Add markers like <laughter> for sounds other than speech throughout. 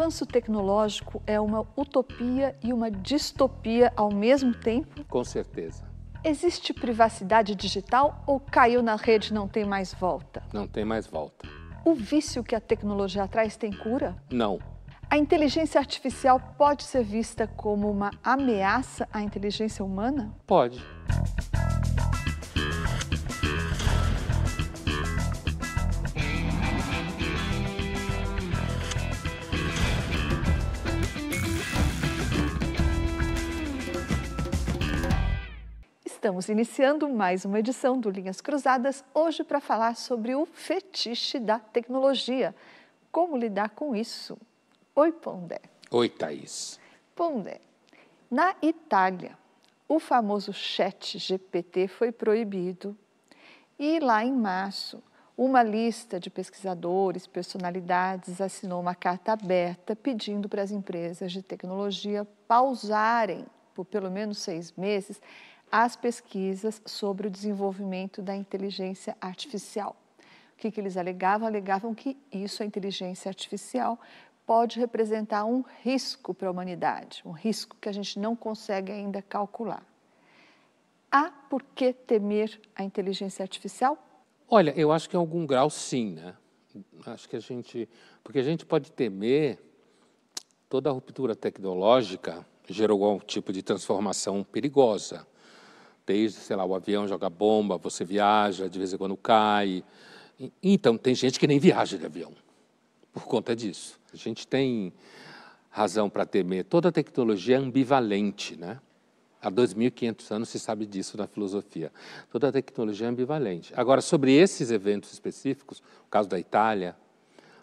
O avanço tecnológico é uma utopia e uma distopia ao mesmo tempo? Com certeza. Existe privacidade digital ou caiu na rede e não tem mais volta? Não tem mais volta. O vício que a tecnologia traz tem cura? Não. A inteligência artificial pode ser vista como uma ameaça à inteligência humana? Pode. Estamos iniciando mais uma edição do Linhas Cruzadas, hoje para falar sobre o fetiche da tecnologia. Como lidar com isso? Oi, Pondé. Oi, Thaís. Pondé, na Itália, o famoso chat GPT foi proibido e lá em março, uma lista de pesquisadores, personalidades assinou uma carta aberta pedindo para as empresas de tecnologia pausarem por pelo menos seis meses as pesquisas sobre o desenvolvimento da inteligência artificial. O que, que eles alegavam? Alegavam que isso, a inteligência artificial, pode representar um risco para a humanidade, um risco que a gente não consegue ainda calcular. Há por que temer a inteligência artificial? Olha, eu acho que em algum grau sim, né? Acho que a gente, porque a gente pode temer toda a ruptura tecnológica gerou algum tipo de transformação perigosa desde, sei lá, o avião joga bomba, você viaja, de vez em quando cai. Então, tem gente que nem viaja de avião por conta disso. A gente tem razão para temer. Toda tecnologia é ambivalente, né? Há 2.500 anos se sabe disso na filosofia. Toda tecnologia é ambivalente. Agora, sobre esses eventos específicos, o caso da Itália,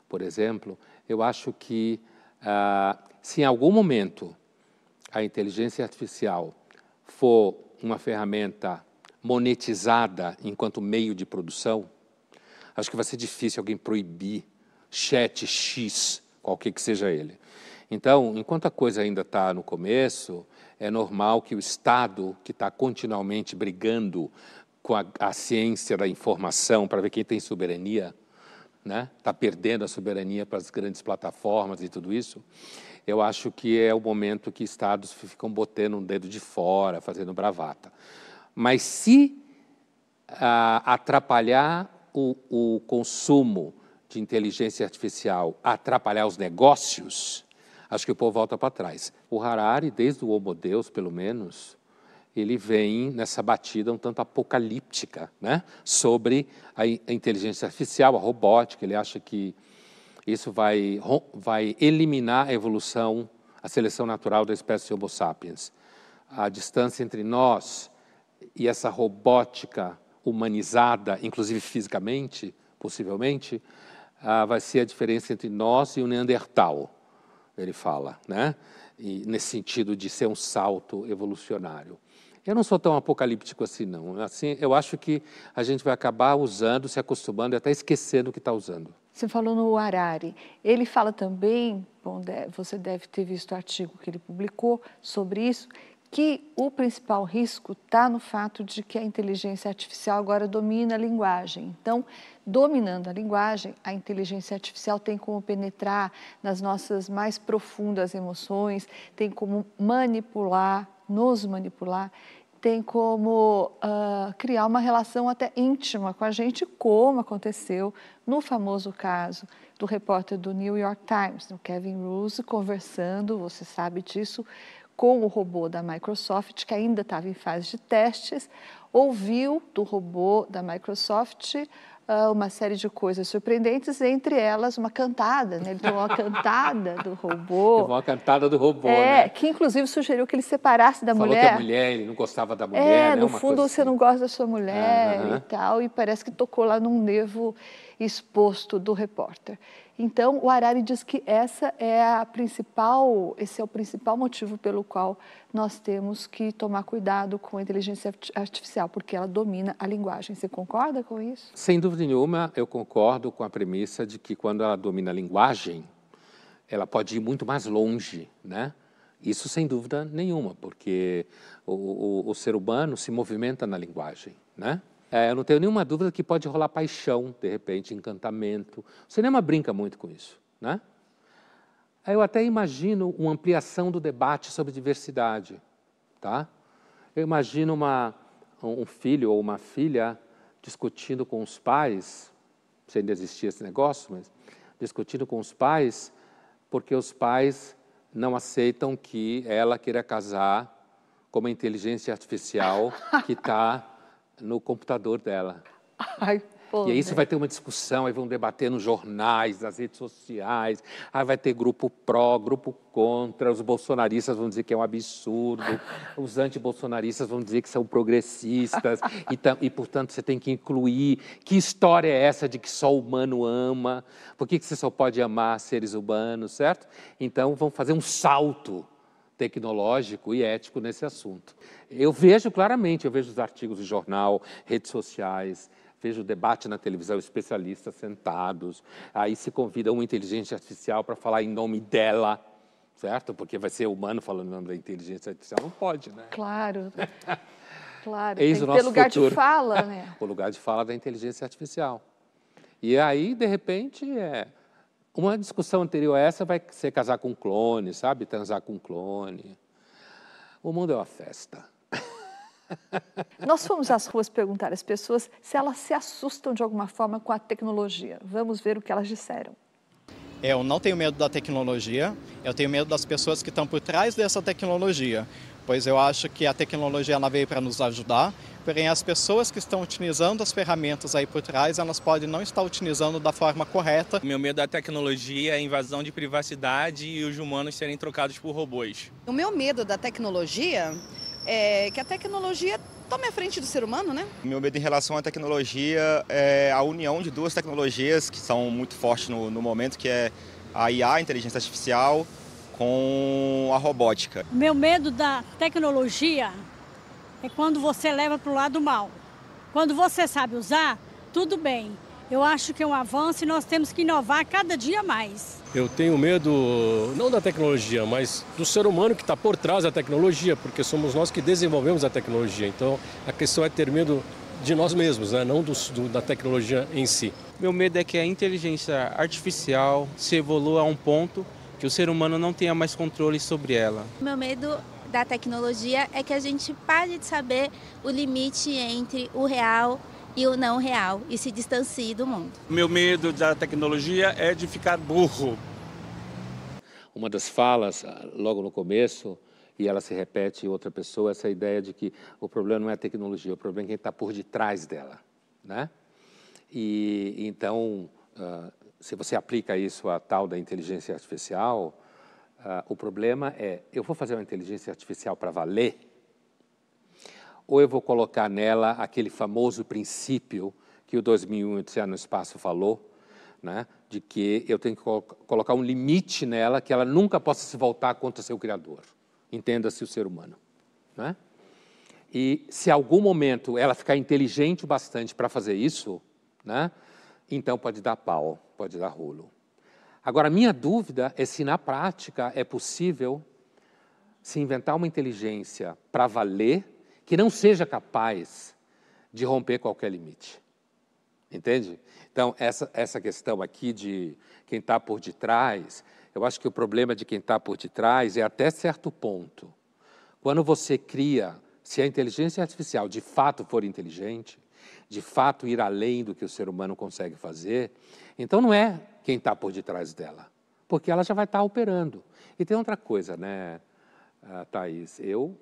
por exemplo, eu acho que ah, se em algum momento a inteligência artificial for uma ferramenta monetizada enquanto meio de produção, acho que vai ser difícil alguém proibir chat X, qualquer que seja ele. Então, enquanto a coisa ainda está no começo, é normal que o Estado, que está continuamente brigando com a, a, ciência da informação para ver quem tem soberania, está né? Tá perdendo a soberania para as grandes plataformas e tudo isso, eu acho que é o momento que estados ficam botando um dedo de fora, fazendo bravata. Mas se ah, atrapalhar o, o consumo de inteligência artificial, atrapalhar os negócios, acho que o povo volta para trás. O Harari, desde o Homo Deus, pelo menos, ele vem nessa batida um tanto apocalíptica né? sobre a inteligência artificial, a robótica. Ele acha que isso vai, vai eliminar a evolução, a seleção natural da espécie Homo sapiens. A distância entre nós e essa robótica humanizada, inclusive fisicamente, possivelmente, ah, vai ser a diferença entre nós e o Neandertal, ele fala, né? E nesse sentido de ser um salto evolucionário. Eu não sou tão apocalíptico assim, não. Assim, eu acho que a gente vai acabar usando, se acostumando e até esquecendo o que está usando. Você falou no Harari. Ele fala também, bom, você deve ter visto o artigo que ele publicou sobre isso, que o principal risco está no fato de que a inteligência artificial agora domina a linguagem. Então, dominando a linguagem, a inteligência artificial tem como penetrar nas nossas mais profundas emoções, tem como manipular, nos manipular tem como uh, criar uma relação até íntima com a gente, como aconteceu no famoso caso do repórter do New York Times, o Kevin Roose, conversando, você sabe disso, com o robô da Microsoft, que ainda estava em fase de testes, ouviu do robô da Microsoft uh, uma série de coisas surpreendentes, entre elas uma cantada, né? Ele tomou uma cantada do robô. <laughs> Uma cantada do robô, é, né? que inclusive sugeriu que ele separasse da Falou mulher. Falou que a mulher, ele não gostava da mulher, É, né? no uma fundo você assim. não gosta da sua mulher e tal, e parece que tocou lá num nervo exposto do repórter. Então, o Harari diz que essa é a principal, esse é o principal motivo pelo qual nós temos que tomar cuidado com a inteligência artificial, porque ela domina a linguagem. Você concorda com isso? Sem dúvida nenhuma, eu concordo com a premissa de que quando ela domina a linguagem, ela pode ir muito mais longe, né? Isso sem dúvida nenhuma, porque o, o, o ser humano se movimenta na linguagem, né? É, eu não tenho nenhuma dúvida que pode rolar paixão, de repente, encantamento. O cinema brinca muito com isso, né? eu até imagino uma ampliação do debate sobre diversidade, tá? Eu imagino uma, um filho ou uma filha discutindo com os pais, se ainda existia esse negócio, mas discutindo com os pais, porque os pais não aceitam que ela queira casar com uma inteligência artificial que está no computador dela. <laughs> Ai, e aí você vai ter uma discussão, aí vão debater nos jornais, nas redes sociais, aí vai ter grupo pró, grupo contra, os bolsonaristas vão dizer que é um absurdo, <laughs> os antibolsonaristas vão dizer que são progressistas, e, e, portanto você tem que incluir. Que história é essa de que só o humano ama? Por que, que você só pode amar seres humanos, certo? Então vão fazer um salto tecnológico e ético nesse assunto. Eu vejo claramente, eu vejo os artigos de jornal, redes sociais, vejo debate na televisão, especialistas sentados, aí se convida uma inteligência artificial para falar em nome dela, certo? Porque vai ser humano falando em nome da inteligência artificial, não pode, né? Claro. <laughs> Claro, Eis tem o ter lugar futuro. de fala, né? <laughs> o lugar de fala da inteligência artificial. E aí, de repente, é uma discussão anterior a essa vai ser casar com um clone, sabe? Transar com um clone. O mundo é uma festa. <laughs> Nós fomos às ruas perguntar às pessoas se elas se assustam de alguma forma com a tecnologia. Vamos ver o que elas disseram. Eu não tenho medo da tecnologia, eu tenho medo das pessoas que estão por trás dessa tecnologia, pois eu acho que a tecnologia ela veio para nos ajudar, porém as pessoas que estão utilizando as ferramentas aí por trás, elas podem não estar utilizando da forma correta. Meu medo da tecnologia é a invasão de privacidade e os humanos serem trocados por robôs. O meu medo da tecnologia é que a tecnologia tome a frente do ser humano, né? Meu medo em relação à tecnologia é a união de duas tecnologias que são muito fortes no, no momento, que é a IA, a inteligência artificial, com a robótica. Meu medo da tecnologia é quando você leva para o lado mal. Quando você sabe usar, tudo bem. Eu acho que é um avanço e nós temos que inovar cada dia mais. Eu tenho medo não da tecnologia, mas do ser humano que está por trás da tecnologia, porque somos nós que desenvolvemos a tecnologia. Então a questão é ter medo de nós mesmos, né? não do, do, da tecnologia em si. Meu medo é que a inteligência artificial se evolua a um ponto que o ser humano não tenha mais controle sobre ela. Meu medo da tecnologia é que a gente pare de saber o limite entre o real e o não real e se distancie do mundo. Meu medo da tecnologia é de ficar burro. Uma das falas, logo no começo, e ela se repete em outra pessoa, essa ideia de que o problema não é a tecnologia, o problema é quem está por detrás dela. Né? E então, uh, se você aplica isso à tal da inteligência artificial, uh, o problema é: eu vou fazer uma inteligência artificial para valer? ou eu vou colocar nela aquele famoso princípio que o 2001 Odisseia no Espaço falou, né, de que eu tenho que colocar um limite nela que ela nunca possa se voltar contra seu Criador. Entenda-se o ser humano. Né? E se algum momento ela ficar inteligente o bastante para fazer isso, né, então pode dar pau, pode dar rolo. Agora, minha dúvida é se na prática é possível se inventar uma inteligência para valer que não seja capaz de romper qualquer limite. Entende? Então, essa, essa questão aqui de quem está por detrás, eu acho que o problema de quem está por detrás é até certo ponto. Quando você cria, se a inteligência artificial de fato for inteligente, de fato ir além do que o ser humano consegue fazer, então não é quem está por detrás dela, porque ela já vai estar tá operando. E tem outra coisa, né, Thaís? Eu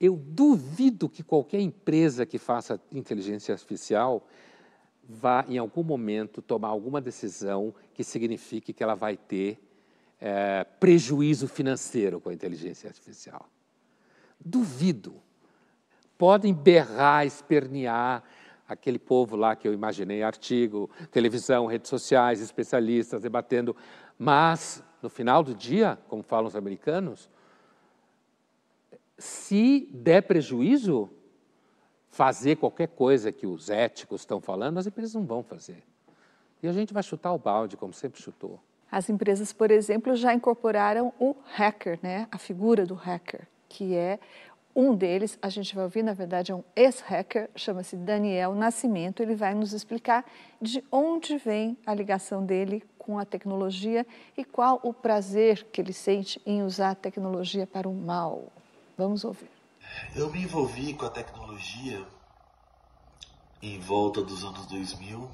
eu duvido que qualquer empresa que faça inteligência artificial vá, em algum momento, tomar alguma decisão que signifique que ela vai ter é, prejuízo financeiro com a inteligência artificial. Duvido. Podem berrar, espernear, aquele povo lá que eu imaginei, artigo, televisão, redes sociais, especialistas debatendo, mas, no final do dia, como falam os americanos, se der prejuízo, fazer qualquer coisa que os éticos estão falando, as empresas não vão fazer. E a gente vai chutar o balde, como sempre chutou. As empresas, por exemplo, já incorporaram o hacker, né? a figura do hacker, que é Um deles, a gente vai ouvir, na verdade, é um ex-hacker, chama-se Daniel Nascimento. Ele vai nos explicar de onde vem a ligação dele com a tecnologia e qual o prazer que ele sente em usar a tecnologia para o mal. Vamos ouvir. Eu me envolvi com a tecnologia em volta dos anos 2000.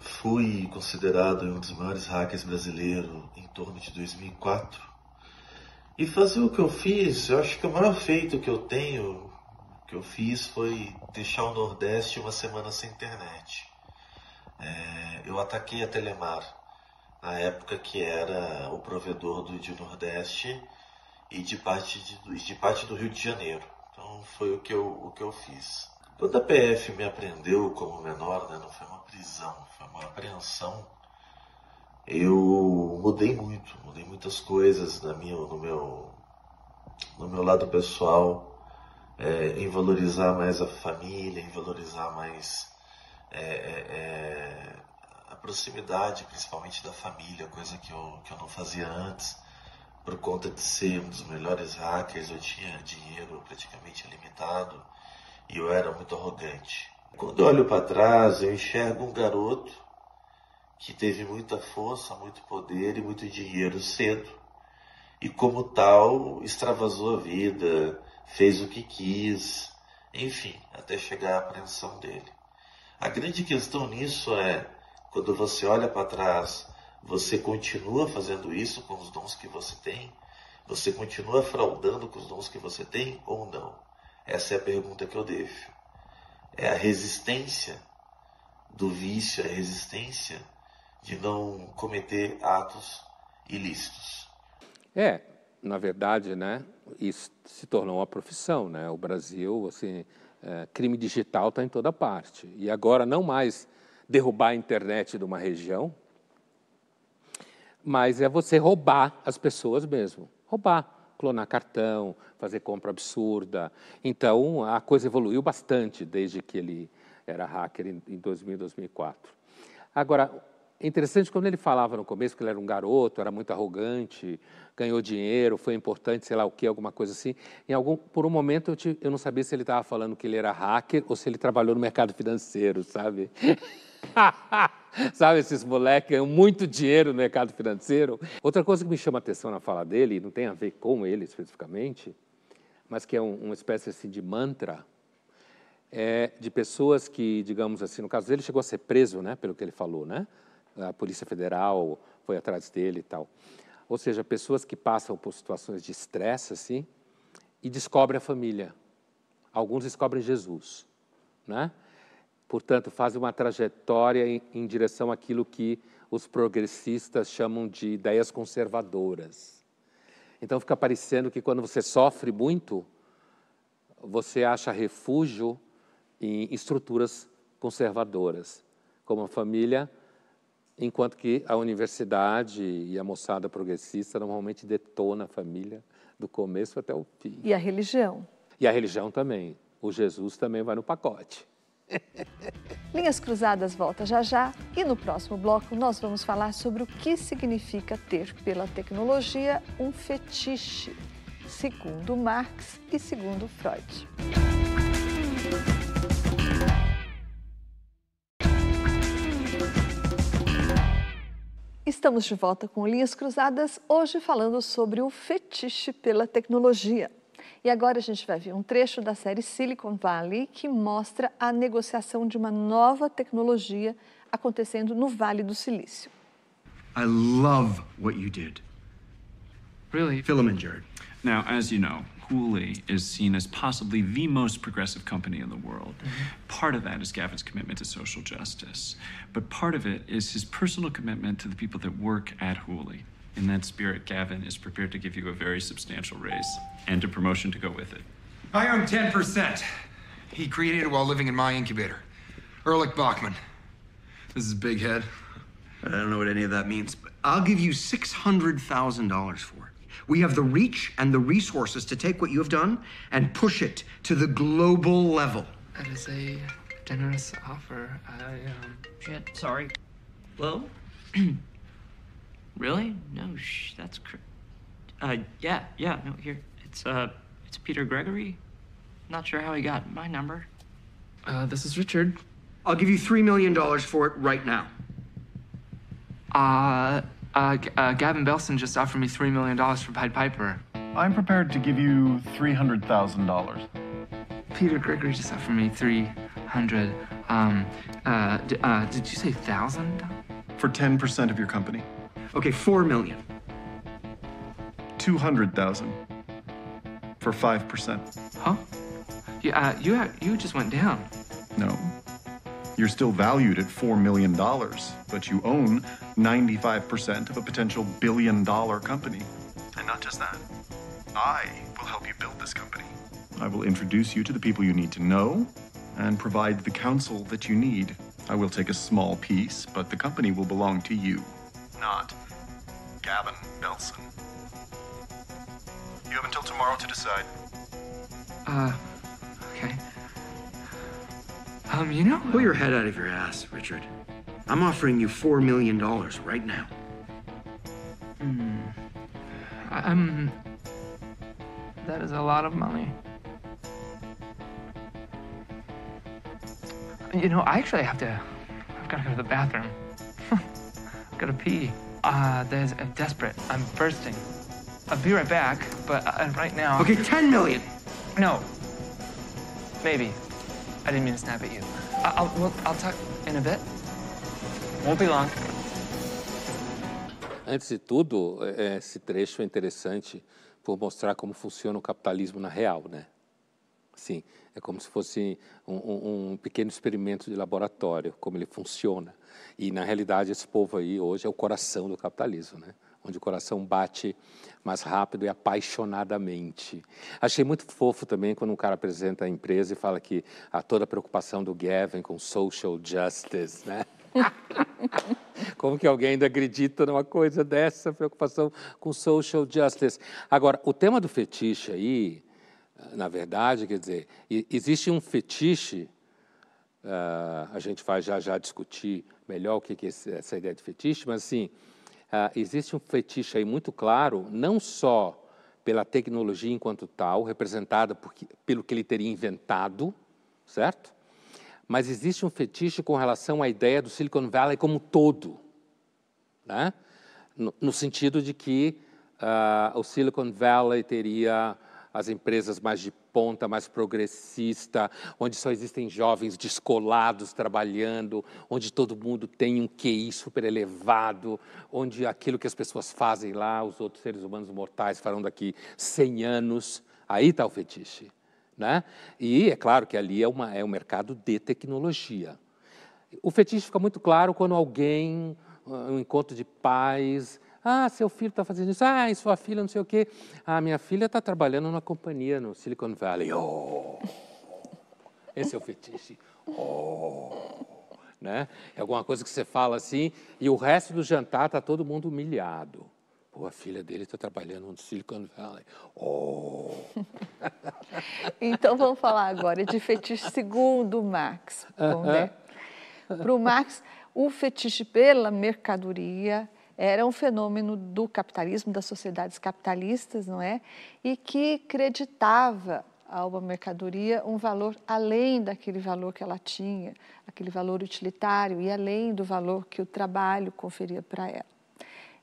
Fui considerado um dos maiores hackers brasileiros em torno de 2004. E fazer o que eu fiz, eu acho que o maior feito que eu tenho, que eu fiz foi deixar o Nordeste uma semana sem internet. É, eu ataquei a Telemar na época que era o provedor do de Nordeste e de parte, de, de parte do Rio de Janeiro. Então foi o que eu, o que eu fiz. Quando a PF me apreendeu como menor, né, não foi uma prisão, foi uma apreensão, eu mudei muito, mudei muitas coisas na minha, no, meu, no meu lado pessoal, é, em valorizar mais a família, em valorizar mais é, é, é, a proximidade, principalmente da família, coisa que eu, que eu não fazia antes. Por conta de ser um dos melhores hackers, eu tinha dinheiro praticamente ilimitado e eu era muito arrogante. Quando eu olho para trás, eu enxergo um garoto que teve muita força, muito poder e muito dinheiro cedo. E como tal, extravasou a vida, fez o que quis, enfim, até chegar à apreensão dele. A grande questão nisso é, quando você olha para trás, você continua fazendo isso com os dons que você tem? Você continua fraudando com os dons que você tem ou não? Essa é a pergunta que eu deixo. É a resistência do vício, é a resistência de não cometer atos ilícitos. É, na verdade, né, isso se tornou uma profissão, né? O Brasil, assim, é, crime digital está em toda parte. E agora, não mais derrubar a internet de uma região, mas é você roubar as pessoas mesmo. Roubar, clonar cartão, fazer compra absurda. Então, a coisa evoluiu bastante desde que ele era hacker em 2000, 2004. Agora, é interessante quando ele falava no começo que ele era um garoto, era muito arrogante, ganhou dinheiro, foi importante, sei lá o que, alguma coisa assim. Em algum, por um momento eu, te, eu não sabia se ele estava falando que ele era hacker ou se ele trabalhou no mercado financeiro, sabe? <laughs> sabe, esses moleques ganham muito dinheiro no mercado financeiro. Outra coisa que me chama a atenção na fala dele, não tem a ver com ele especificamente, mas que é um, uma espécie assim, de mantra, é de pessoas que, digamos assim, no caso dele, chegou a ser preso, né, pelo que ele falou, né? A Polícia Federal foi atrás dele e tal. Ou seja, pessoas que passam por situações de estresse assim e descobrem a família. Alguns descobrem Jesus, né? Portanto, fazem uma trajetória em, em direção àquilo que os progressistas chamam de ideias conservadoras. Então fica parecendo que quando você sofre muito, você acha refúgio em estruturas conservadoras, como a família enquanto que a universidade e a moçada progressista normalmente detona a família do começo até o fim. E a religião? E a religião também. O Jesus também vai no pacote. <laughs> Linhas Cruzadas volta já já e no próximo bloco nós vamos falar sobre o que significa ter pela tecnologia um fetiche, segundo Marx e segundo Freud. Estamos de volta com Linhas Cruzadas, hoje falando sobre o fetiche pela tecnologia. E agora a gente vai ver um trecho da série Silicon Valley que mostra a negociação de uma nova tecnologia acontecendo no Vale do Silício. I love what you did. Really? Filament, Jared. Now, as you know, Hooley is seen as possibly the most progressive company in the world. Mm-hmm. Part of that is Gavin's commitment to social justice, but part of it is his personal commitment to the people that work at Hooley. In that spirit, Gavin is prepared to give you a very substantial raise and a promotion to go with it. I own 10%. He created it while living in my incubator. Ehrlich Bachman. This is big head. I don't know what any of that means, but I'll give you $600,000 for it. We have the reach and the resources to take what you have done and push it to the global level. That is a generous offer. I, um... Shit, sorry. Hello? <clears throat> really? No, shh, that's cr- Uh, yeah, yeah, no, here. It's, uh, It's Peter Gregory. Not sure how he got my number. Uh, this is Richard. I'll give you $3 million for it right now. Uh, uh, uh, Gavin Belson just offered me $3 million for Pied Piper. I'm prepared to give you $300,000. Peter Gregory just offered me 300. Um, uh, d- uh, did you say thousand? For 10% of your company. Okay, 4 million. 200,000. For 5%. Huh? Yeah, uh, you, ha- you just went down. No. You're still valued at $4 million, but you own 95% of a potential billion dollar company. And not just that, I will help you build this company. I will introduce you to the people you need to know and provide the counsel that you need. I will take a small piece, but the company will belong to you, not Gavin Belson. You have until tomorrow to decide. Uh, okay. Um, you know, Pull your head out of your ass, Richard. I'm offering you $4 million right now. hmm, um, that is a lot of money. You know, I actually have to. I've got to go to the bathroom. I've got to pee. Uh, there's I'm desperate. I'm bursting. I'll be right back, but uh, right now. Okay, 10 million. No. Maybe. I didn't mean to snap at you. I- I'll, well, I'll talk in a bit. Won't be long. Antes de tudo, é, esse trecho é interessante por mostrar como funciona o capitalismo na real, né? Sim, é como se fosse um, um- um pequeno experimento de laboratório, como ele funciona. E, na realidade, esse povo aí hoje é o coração do capitalismo, né? Onde o coração bate mais rápido e apaixonadamente. Achei muito fofo também quando um cara apresenta a empresa e fala que há toda a preocupação do Gavin com social justice, né? <laughs> Como que alguém ainda acredita numa coisa dessa, preocupação com social justice? Agora, o tema do fetiche aí, na verdade, quer dizer, existe um fetiche, ah, a gente vai já já discutir melhor o que que é essa ideia de fetiche, mas assim, ah, existe um fetiche aí muito claro, não só pela tecnologia enquanto tal, representada por, pelo que ele teria inventado, certo? Mas existe um fetiche com relação à ideia do Silicon Valley como todo, né? no, no sentido de que ah, o Silicon Valley teria as empresas mais de ponta, mais progressista, onde só existem jovens descolados trabalhando, onde todo mundo tem um QI super elevado, onde aquilo que as pessoas fazem lá, os outros seres humanos mortais farão daqui 100 anos. Aí está o fetiche. Né? E é claro que ali é, uma, é um mercado de tecnologia. O fetiche fica muito claro quando alguém, ah, um encontro de pais, ah, seu filho está fazendo isso, ah, e sua filha não sei o quê. Ah, minha filha está trabalhando numa companhia no Silicon Valley. Oh! Esse é o fetiche. Oh! Né? É alguma coisa que você fala assim, e o resto do jantar está todo mundo humilhado. Pô, a filha dele está trabalhando no Silicon Valley. Oh! <laughs> Então vamos falar agora de fetiche segundo Marx. Aham. Para o Marx, o fetiche pela mercadoria era um fenômeno do capitalismo, das sociedades capitalistas, não é? E que creditava a uma mercadoria um valor além daquele valor que ela tinha, aquele valor utilitário e além do valor que o trabalho conferia para ela.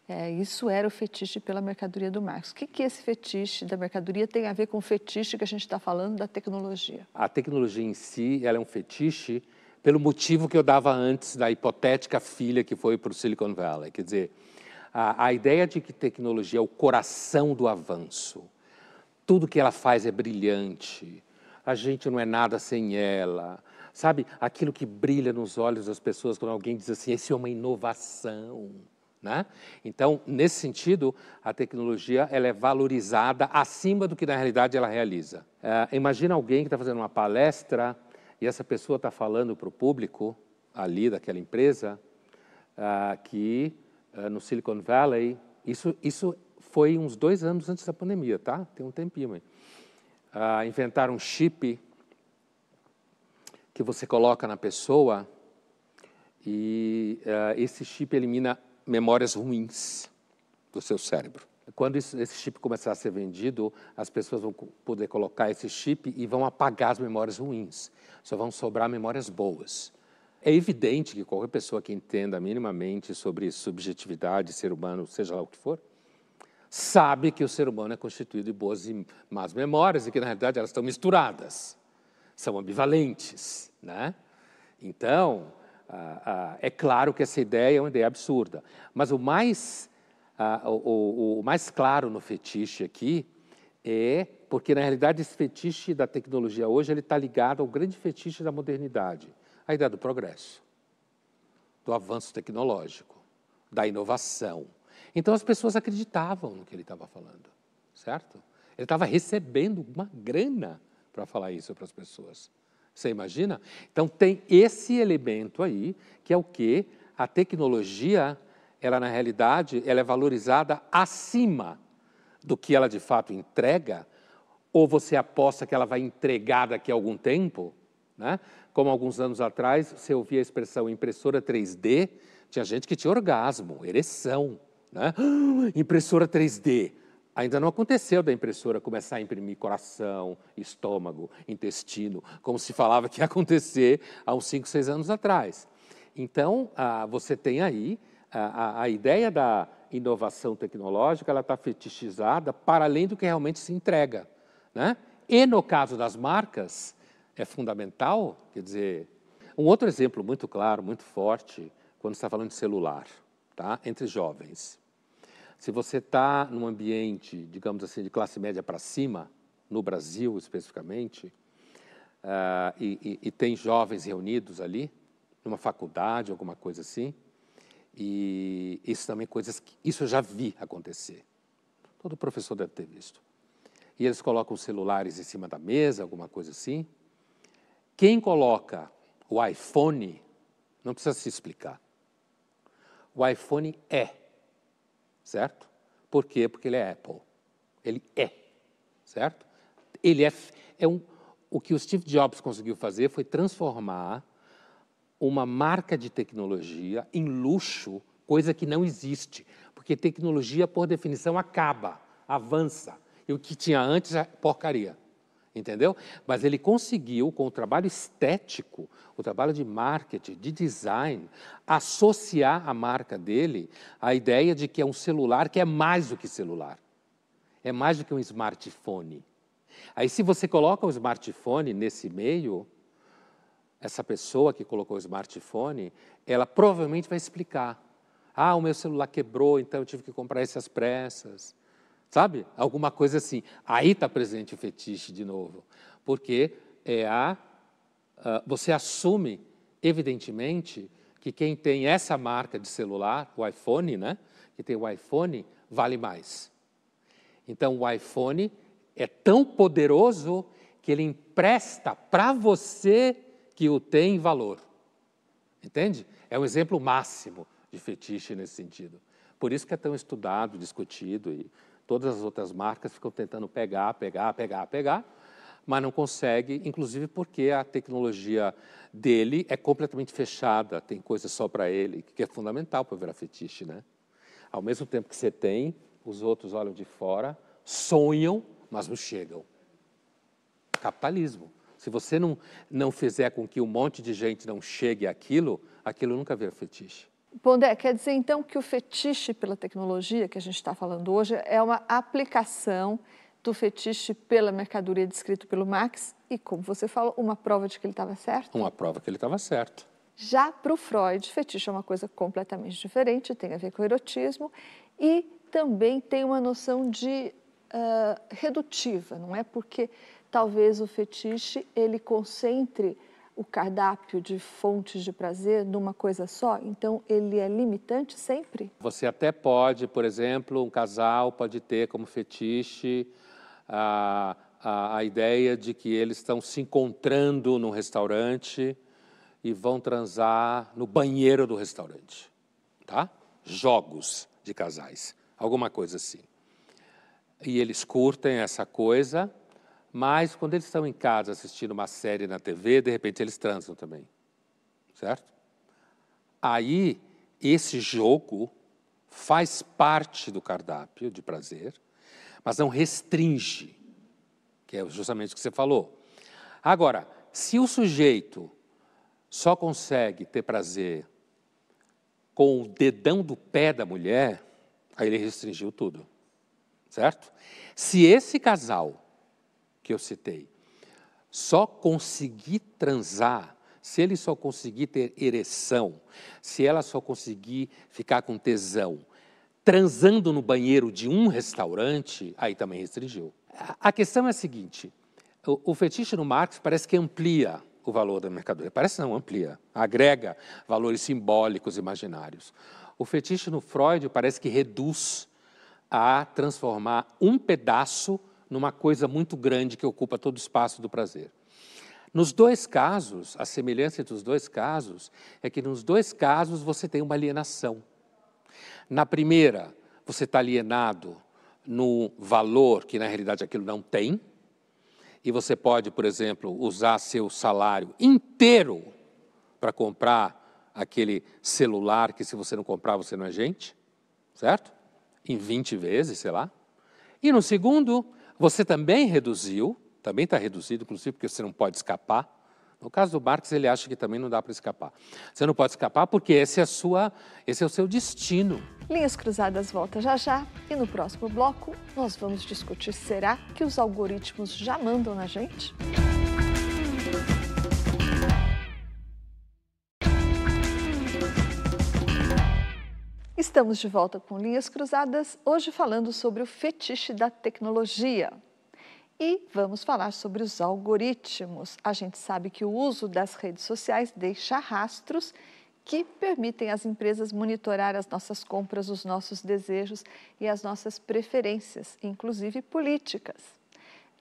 É, isso era o fetiche pela mercadoria do Marx. O que, que esse fetiche da mercadoria tem a ver com o fetiche que a gente está falando da tecnologia? A tecnologia em si, ela é um fetiche pelo motivo que eu dava antes da hipotética filha que foi para o Silicon Valley. Quer dizer, a, a ideia de que tecnologia é o coração do avanço, tudo que ela faz é brilhante, a gente não é nada sem ela, sabe? Aquilo que brilha nos olhos das pessoas quando alguém diz assim, esse é uma inovação. Né? Então, nesse sentido, a tecnologia ela é valorizada acima do que na realidade ela realiza. Eh, imagina alguém que está fazendo uma palestra e essa pessoa está falando para o público ali daquela empresa ah, que ah, no Silicon Valley, isso, isso foi uns dois anos antes da pandemia, tá? Tem um tempinho aí. Ah, inventaram um chip que você coloca na pessoa e esse chip elimina memórias ruins do seu cérebro. Quando esse chip começar a ser vendido, as pessoas vão poder colocar esse chip e vão apagar as memórias ruins. Só vão sobrar memórias boas. É evidente que qualquer pessoa que entenda minimamente sobre subjetividade, ser humano, seja lá o que for, sabe que o ser humano é constituído de boas e más memórias e que, na realidade, elas estão misturadas, são ambivalentes. Né? Então, ah, ah, é claro que essa ideia é uma ideia absurda. Mas o mais o, o, mais claro no fetiche aqui é porque, na realidade, esse fetiche da tecnologia hoje ele está ligado ao grande fetiche da modernidade, a ideia do progresso, do avanço tecnológico, da inovação. Então, as pessoas acreditavam no que ele estava falando, certo? Ele estava recebendo uma grana para falar isso para as pessoas. Você imagina? Então, tem esse elemento aí, que é o que a tecnologia ela na realidade ela é valorizada acima do que ela de fato entrega, ou você aposta que ela vai entregar daqui a algum tempo, né? Como alguns anos atrás você ouvia a expressão impressora 3D, tinha gente que tinha orgasmo, ereção, né? <gasps> Impressora 3D. Ainda não aconteceu da impressora começar a imprimir coração, estômago, intestino, como se falava que ia acontecer há uns 5, 6 anos atrás. Então, ah, você tem aí a, a ideia da inovação tecnológica ela está fetichizada para além do que realmente se entrega. Né? E no caso das marcas, é fundamental, quer dizer, um outro exemplo muito claro, muito forte, quando está falando de celular, tá? entre jovens. Se você está num ambiente, digamos assim, de classe média para cima, no Brasil especificamente, uh, e, e, e tem jovens reunidos ali, numa faculdade, alguma coisa assim, e isso também é coisas que isso eu já vi acontecer. Todo professor deve ter visto. E eles colocam celulares em cima da mesa, alguma coisa assim. Quem coloca o iPhone não precisa se explicar. O iPhone é, certo? Por quê? Porque ele é Apple. Ele é, certo? Ele é, é um, o que o Steve Jobs conseguiu fazer foi transformar uma marca de tecnologia em luxo, coisa que não existe, porque tecnologia, por definição, acaba, avança. E o que tinha antes é porcaria. Entendeu? Mas ele conseguiu, com o trabalho estético, o trabalho de marketing, de design, associar a marca dele à ideia de que é um celular que é mais do que celular. É mais do que um smartphone. Aí, se você coloca o smartphone nesse meio, essa pessoa que colocou o smartphone, ela provavelmente vai explicar. Ah, o meu celular quebrou, então eu tive que comprar esse às pressas. Sabe? Alguma coisa assim. Aí está presente o fetiche de novo. Porque é a, uh, você assume, evidentemente, que quem tem essa marca de celular, o iPhone, né? Que tem o iPhone, vale mais. Então, o iPhone é tão poderoso que ele empresta para você que o tem valor. Entende? É um exemplo máximo de fetiche nesse sentido. Por isso que é tão estudado, discutido e todas as outras marcas ficam tentando pegar, pegar, pegar, pegar, mas não consegue, inclusive porque a tecnologia dele é completamente fechada, tem coisa só para ele, que é fundamental para virar fetiche, né? Ao mesmo tempo que você tem, os outros olham de fora, sonham, mas não chegam. Capitalismo. Se você não, não fizer com que um monte de gente não chegue àquilo, aquilo nunca vira fetiche. Pondé, quer dizer então que o fetiche pela tecnologia que a gente está falando hoje é uma aplicação do fetiche pela mercadoria descrito pelo Marx e, como você falou, uma prova de que ele estava certo? Uma prova que ele estava certo. Já para o Freud, fetiche é uma coisa completamente diferente, tem a ver com o erotismo e também tem uma noção de uh, redutiva, não é? Porque talvez o fetiche ele concentre o cardápio de fontes de prazer numa coisa só? Então, ele é limitante sempre? Você até pode, por exemplo, um casal pode ter como fetiche a, a, a ideia de que eles estão se encontrando num restaurante e vão transar no banheiro do restaurante, tá? Jogos de casais, alguma coisa assim. E eles curtem essa coisa mas quando eles estão em casa assistindo uma série na TV, de repente eles transam também. Certo? Aí, esse jogo faz parte do cardápio de prazer, mas não restringe, que é justamente o que você falou. Agora, se o sujeito só consegue ter prazer com o dedão do pé da mulher, aí ele restringiu tudo, certo? Se esse casal que eu citei só conseguir transar, se ele só conseguir ter ereção, se ela só conseguir ficar com tesão, transando no banheiro de um restaurante, aí também restringiu. A questão é a seguinte: o, o fetiche no Marx parece que amplia o valor da mercadoria. Parece não, amplia, agrega valores simbólicos imaginários. O fetiche no Freud parece que reduz a transformar um pedaço numa coisa muito grande que ocupa todo o espaço do prazer. Nos dois casos, a semelhança entre os dois casos é que nos dois casos você tem uma alienação. Na primeira, você está alienado no valor que na realidade aquilo não tem, e você pode, por exemplo, usar seu salário inteiro para comprar aquele celular que, se você não comprar, você não é gente, certo? Em 20 vezes, sei lá. E no segundo, você também reduziu, também está reduzido, inclusive porque você não pode escapar. No caso do Marx, ele acha que também não dá para escapar. Você não pode escapar porque esse é, sua, esse é o seu destino. Linhas Cruzadas volta já já e no próximo bloco nós vamos discutir: será que os algoritmos já mandam na gente? Estamos de volta com Linhas Cruzadas, hoje falando sobre o fetiche da tecnologia. E vamos falar sobre os algoritmos. A gente sabe que o uso das redes sociais deixa rastros que permitem às empresas monitorar as nossas compras, os nossos desejos e as nossas preferências, inclusive políticas.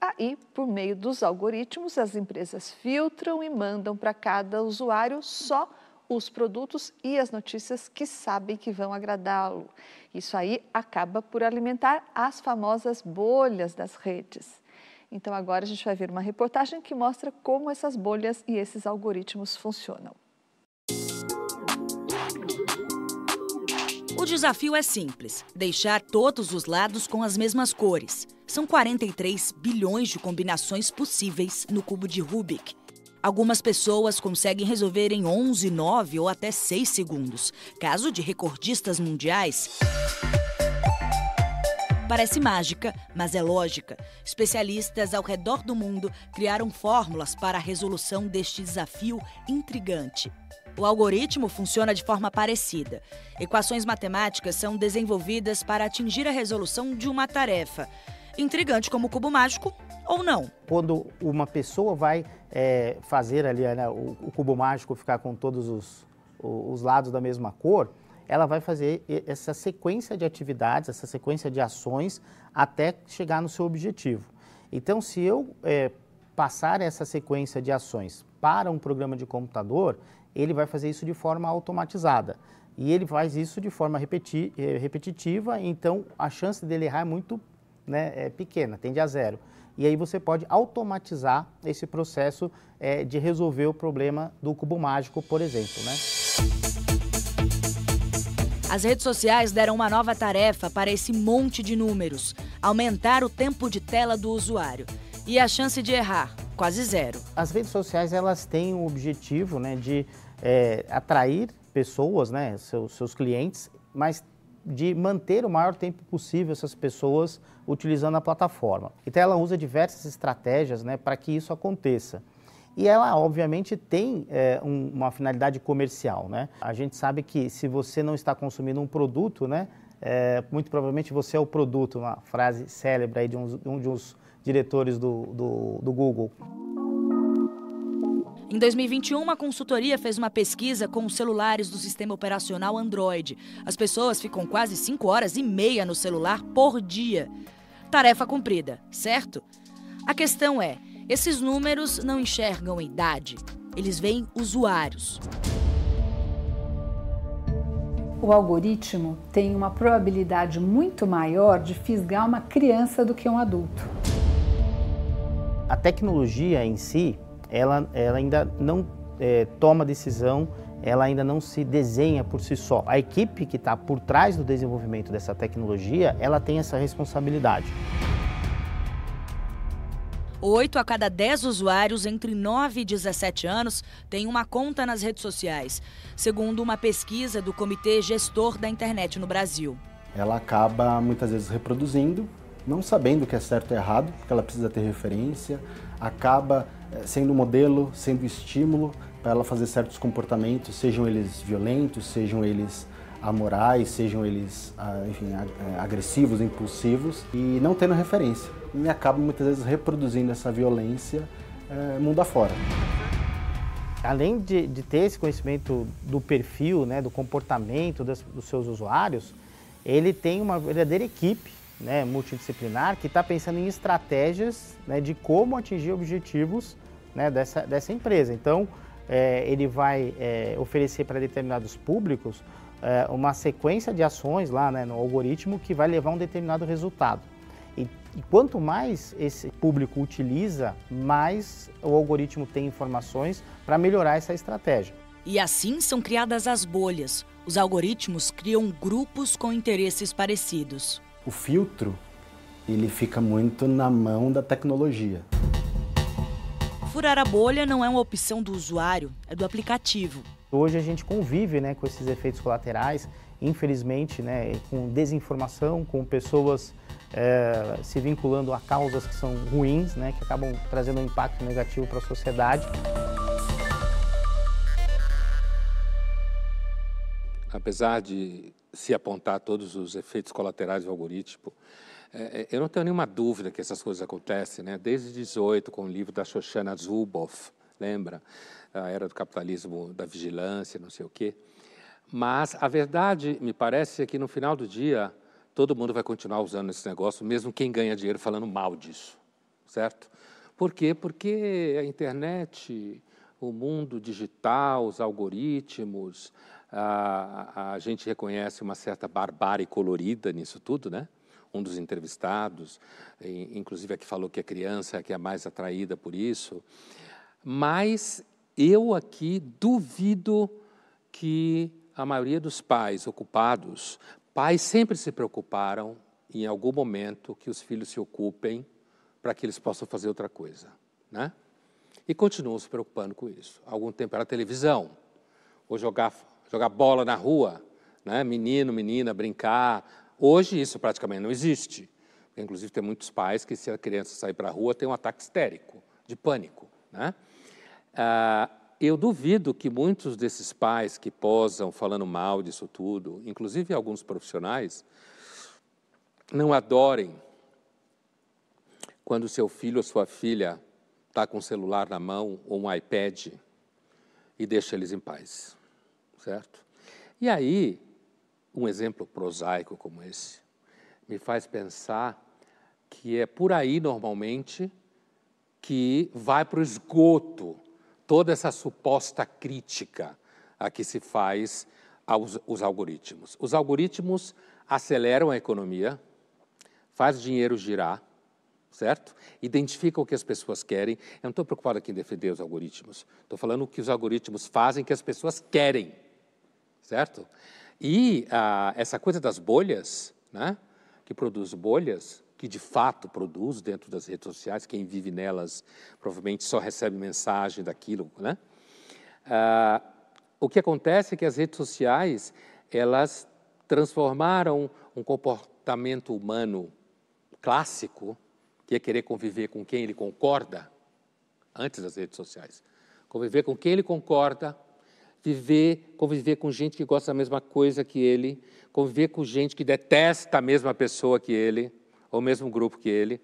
Aí, por meio dos algoritmos, as empresas filtram e mandam para cada usuário só os produtos e as notícias que sabem que vão agradá-lo. Isso aí acaba por alimentar as famosas bolhas das redes. Então, agora a gente vai ver uma reportagem que mostra como essas bolhas e esses algoritmos funcionam. O desafio é simples: deixar todos os lados com as mesmas cores. São 43 bilhões de combinações possíveis no cubo de Rubik. Algumas pessoas conseguem resolver em 11, 9 ou até 6 segundos. Caso de recordistas mundiais. Parece mágica, mas é lógica. Especialistas ao redor do mundo criaram fórmulas para a resolução deste desafio intrigante. O algoritmo funciona de forma parecida. Equações matemáticas são desenvolvidas para atingir a resolução de uma tarefa. Intrigante como o cubo mágico ou não. Quando uma pessoa vai é, fazer ali né, o, o, cubo mágico ficar com todos os, os lados da mesma cor, ela vai fazer essa sequência de atividades, essa sequência de ações até chegar no seu objetivo. Então, se eu é, passar essa sequência de ações para um programa de computador, ele vai fazer isso de forma automatizada. E ele faz isso de forma repeti eh, repetitiva, então a chance dele errar é muito né, é pequena, tende a zero. E aí você pode automatizar esse processo é, de resolver o problema do cubo mágico, por exemplo. Né? As redes sociais deram uma nova tarefa para esse monte de números: aumentar o tempo de tela do usuário. E a chance de errar, quase zero. As redes sociais elas têm o objetivo né, de é, atrair pessoas, né, seus, seus clientes, mas de manter o maior tempo possível essas pessoas utilizando a plataforma. Então ela usa diversas estratégias né, para que isso aconteça. E ela, obviamente, tem é, um, uma finalidade comercial. Né? A gente sabe que se você não está consumindo um produto, né, é, muito provavelmente você é o produto, uma frase célebre aí de um, um dos diretores do, do, do Google. Em 2021, uma consultoria fez uma pesquisa com os celulares do sistema operacional Android. As pessoas ficam quase 5 horas e meia no celular por dia. Tarefa cumprida, certo? A questão é: esses números não enxergam idade, eles veem usuários. O algoritmo tem uma probabilidade muito maior de fisgar uma criança do que um adulto. A tecnologia em si ela, ela ainda não é, toma decisão ela ainda não se desenha por si só. A equipe que está por trás do desenvolvimento dessa tecnologia, ela tem essa responsabilidade. Oito a cada dez usuários entre 9 e 17 anos têm uma conta nas redes sociais, segundo uma pesquisa do Comitê Gestor da Internet no Brasil. Ela acaba muitas vezes reproduzindo, não sabendo o que é certo e errado, porque ela precisa ter referência, acaba eh, sendo modelo, sendo estímulo para ela fazer certos comportamentos, sejam eles violentos, sejam eles amorais, sejam eles, ah, enfim, eh, agressivos, impulsivos, e não tendo referência. E acaba muitas vezes reproduzindo essa violência é, mundo afora. Além de, de, ter esse conhecimento do perfil, né, do comportamento das, dos seus usuários, ele tem uma verdadeira equipe né, multidisciplinar que está pensando em estratégias né, de como atingir objetivos né, dessa, dessa empresa. Então, é, ele vai é, oferecer para determinados públicos é, uma sequência de ações lá né, no algoritmo que vai levar a um determinado resultado. E, e quanto mais esse público utiliza, mais o algoritmo tem informações para melhorar essa estratégia. E assim são criadas as bolhas. Os algoritmos criam grupos com interesses parecidos. O filtro, ele fica muito na mão da tecnologia. Furar a bolha não é uma opção do usuário, é do aplicativo. Hoje a gente convive né, com esses efeitos colaterais, infelizmente, né, com desinformação, com pessoas é, se vinculando a causas que são ruins, né, que acabam trazendo um impacto negativo para a sociedade. Apesar de se apontar todos os efeitos colaterais do algoritmo, é, é, eu não tenho nenhuma dúvida que essas coisas acontecem, né? Desde 18, com o livro da Shoshana Zuboff, lembra? A era do capitalismo da vigilância, não sei o quê. Mas a verdade, me parece, é que no final do dia, todo mundo vai continuar usando esse negócio, mesmo quem ganha dinheiro falando mal disso, certo? Por quê? Porque a internet, o mundo digital, os algoritmos, a, a gente reconhece uma certa barbárie colorida nisso tudo, né? Um dos entrevistados, inclusive a que falou que a criança é que é mais atraída por isso. Mas eu aqui duvido que a maioria dos pais ocupados, pais sempre se preocuparam em algum momento que os filhos se ocupem para que eles possam fazer outra coisa, né? E continuam se preocupando com isso. Algum tempo era televisão, ou jogar jogar bola na rua, né? Menino, menina, brincar, Hoje isso praticamente não existe. Inclusive tem muitos pais que se a criança sair para a rua tem um ataque histérico, de pânico. Né? Ah, eu duvido que muitos desses pais que posam falando mal disso tudo, inclusive alguns profissionais, não adorem quando seu filho ou sua filha está com um celular na mão ou um iPad e deixa eles em paz, certo? E aí um exemplo prosaico como esse me faz pensar que é por aí, normalmente, que vai para o esgoto toda essa suposta crítica a que se faz aos, aos algoritmos. Os algoritmos aceleram a economia, faz dinheiro girar, certo? Identificam o que as pessoas querem. Eu não estou preocupado aqui em defender os algoritmos. Estou falando o que os algoritmos fazem que as pessoas querem, certo? E ah, essa coisa das bolhas, né, que produz bolhas, que de fato produz dentro das redes sociais, quem vive nelas provavelmente só recebe mensagem daquilo, né? Ah, o que acontece é que as redes sociais, elas transformaram um comportamento humano clássico, que é querer conviver com quem ele concorda, antes das redes sociais. Conviver com quem ele concorda, viver, conviver com gente que gosta da mesma coisa que ele, conviver com gente que detesta a mesma pessoa que ele, ou o mesmo grupo que ele.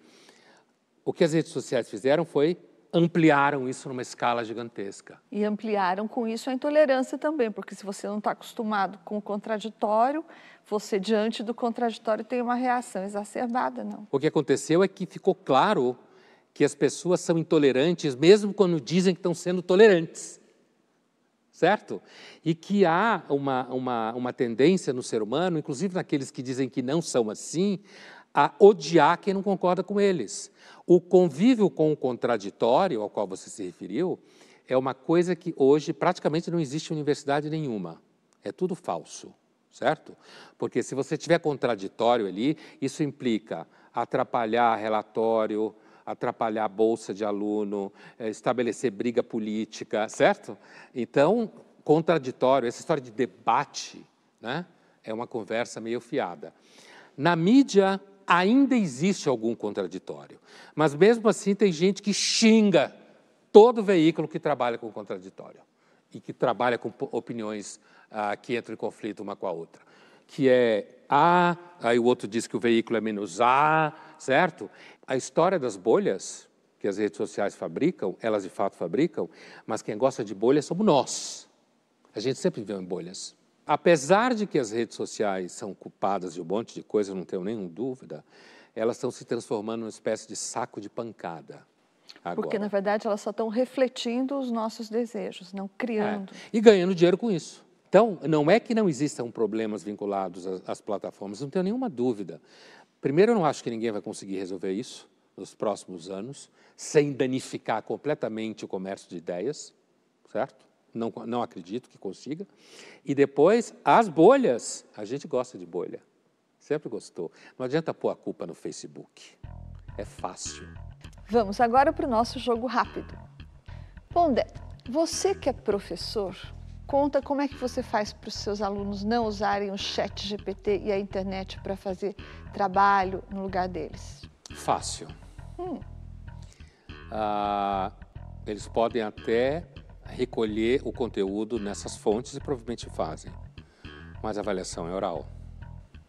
O que as redes sociais fizeram foi ampliaram isso numa escala gigantesca. E ampliaram com isso a intolerância também, porque se você não está acostumado com o contraditório, você diante do contraditório tem uma reação exacerbada, não? O que aconteceu é que ficou claro que as pessoas são intolerantes mesmo quando dizem que estão sendo tolerantes certo? E que há uma, uma, uma tendência no ser humano, inclusive naqueles que dizem que não são assim, a odiar quem não concorda com eles. O convívio com o contraditório, ao qual você se referiu, é uma coisa que hoje praticamente não existe universidade nenhuma. É tudo falso, certo? Porque se você tiver contraditório ali, isso implica atrapalhar relatório, atrapalhar a bolsa de aluno, eh, estabelecer briga política, certo? Então, contraditório, essa história de debate, né, é uma conversa meio fiada. Na mídia ainda existe algum contraditório, mas mesmo assim tem gente que xinga todo veículo que trabalha com contraditório e que trabalha com opiniões ah, que entram em conflito uma com a outra, que é A, aí o outro diz que o veículo é menos A, certo? A história das bolhas que as redes sociais fabricam, elas de fato fabricam, mas quem gosta de bolhas somos nós. A gente sempre viveu em bolhas. Apesar de que as redes sociais são culpadas de um monte de coisa, não tenho nenhuma dúvida, elas estão se transformando numa espécie de saco de pancada. Agora. Porque, na verdade, elas só estão refletindo os nossos desejos, não criando. É. E ganhando dinheiro com isso. Então, não é que não existam problemas vinculados às, plataformas, não tenho nenhuma dúvida. Primeiro, eu não acho que ninguém vai conseguir resolver isso nos próximos anos, sem danificar completamente o comércio de ideias, certo? Não, não acredito que consiga. E depois, as bolhas. A gente gosta de bolha. Sempre gostou. Não adianta pôr a culpa no Facebook. É fácil. Vamos agora para o nosso jogo rápido. Pondé, você que é professor, conta como é que você faz para os seus alunos não usarem o chat GPT e a internet para fazer trabalho no lugar deles. Fácil. Hum. Ah, eles podem até recolher o conteúdo nessas fontes e provavelmente fazem, mas a avaliação é oral.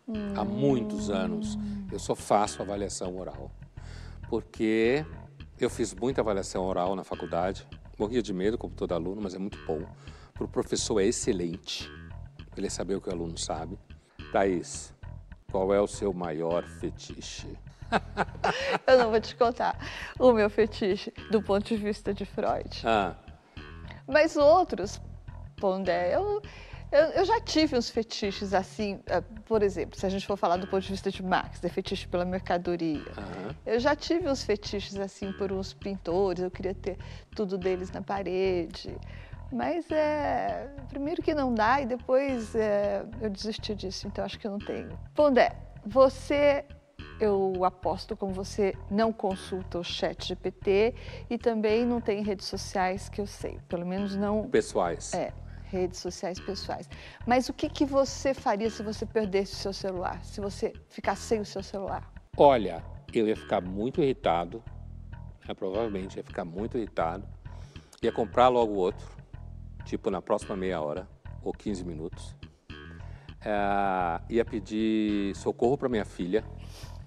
Hum. Há muitos anos eu só faço avaliação oral porque eu fiz muita avaliação oral na faculdade, morria de medo, como todo aluno, mas é muito bom. Para o professor é excelente, ele saber o que o aluno sabe. Thaís, qual é o seu maior fetiche? <laughs> eu não vou te contar o meu fetiche do ponto de vista de Freud. Ah. Mas outros, Pondé, eu, eu, eu, já tive uns fetiches assim, uh, por exemplo, se a gente for falar do ponto de vista de Marx, é fetiche pela mercadoria. Uhum. Eu já tive uns fetiches assim por uns pintores, eu queria ter tudo deles na parede. Mas é. Primeiro que não dá e depois é, eu desisti disso, então acho que eu não tenho. Pondé, você eu aposto como você não consulta o chat GPT e também não tem redes sociais que eu sei, pelo menos não... Pessoais. É, redes sociais pessoais. Mas o que, que você faria se você perdesse o seu celular? Se você ficasse sem o seu celular? Olha, eu ia ficar muito irritado, né, provavelmente ia ficar muito irritado, ia comprar logo outro, tipo na próxima meia hora ou 15 minutos. É, ia pedir socorro para minha filha.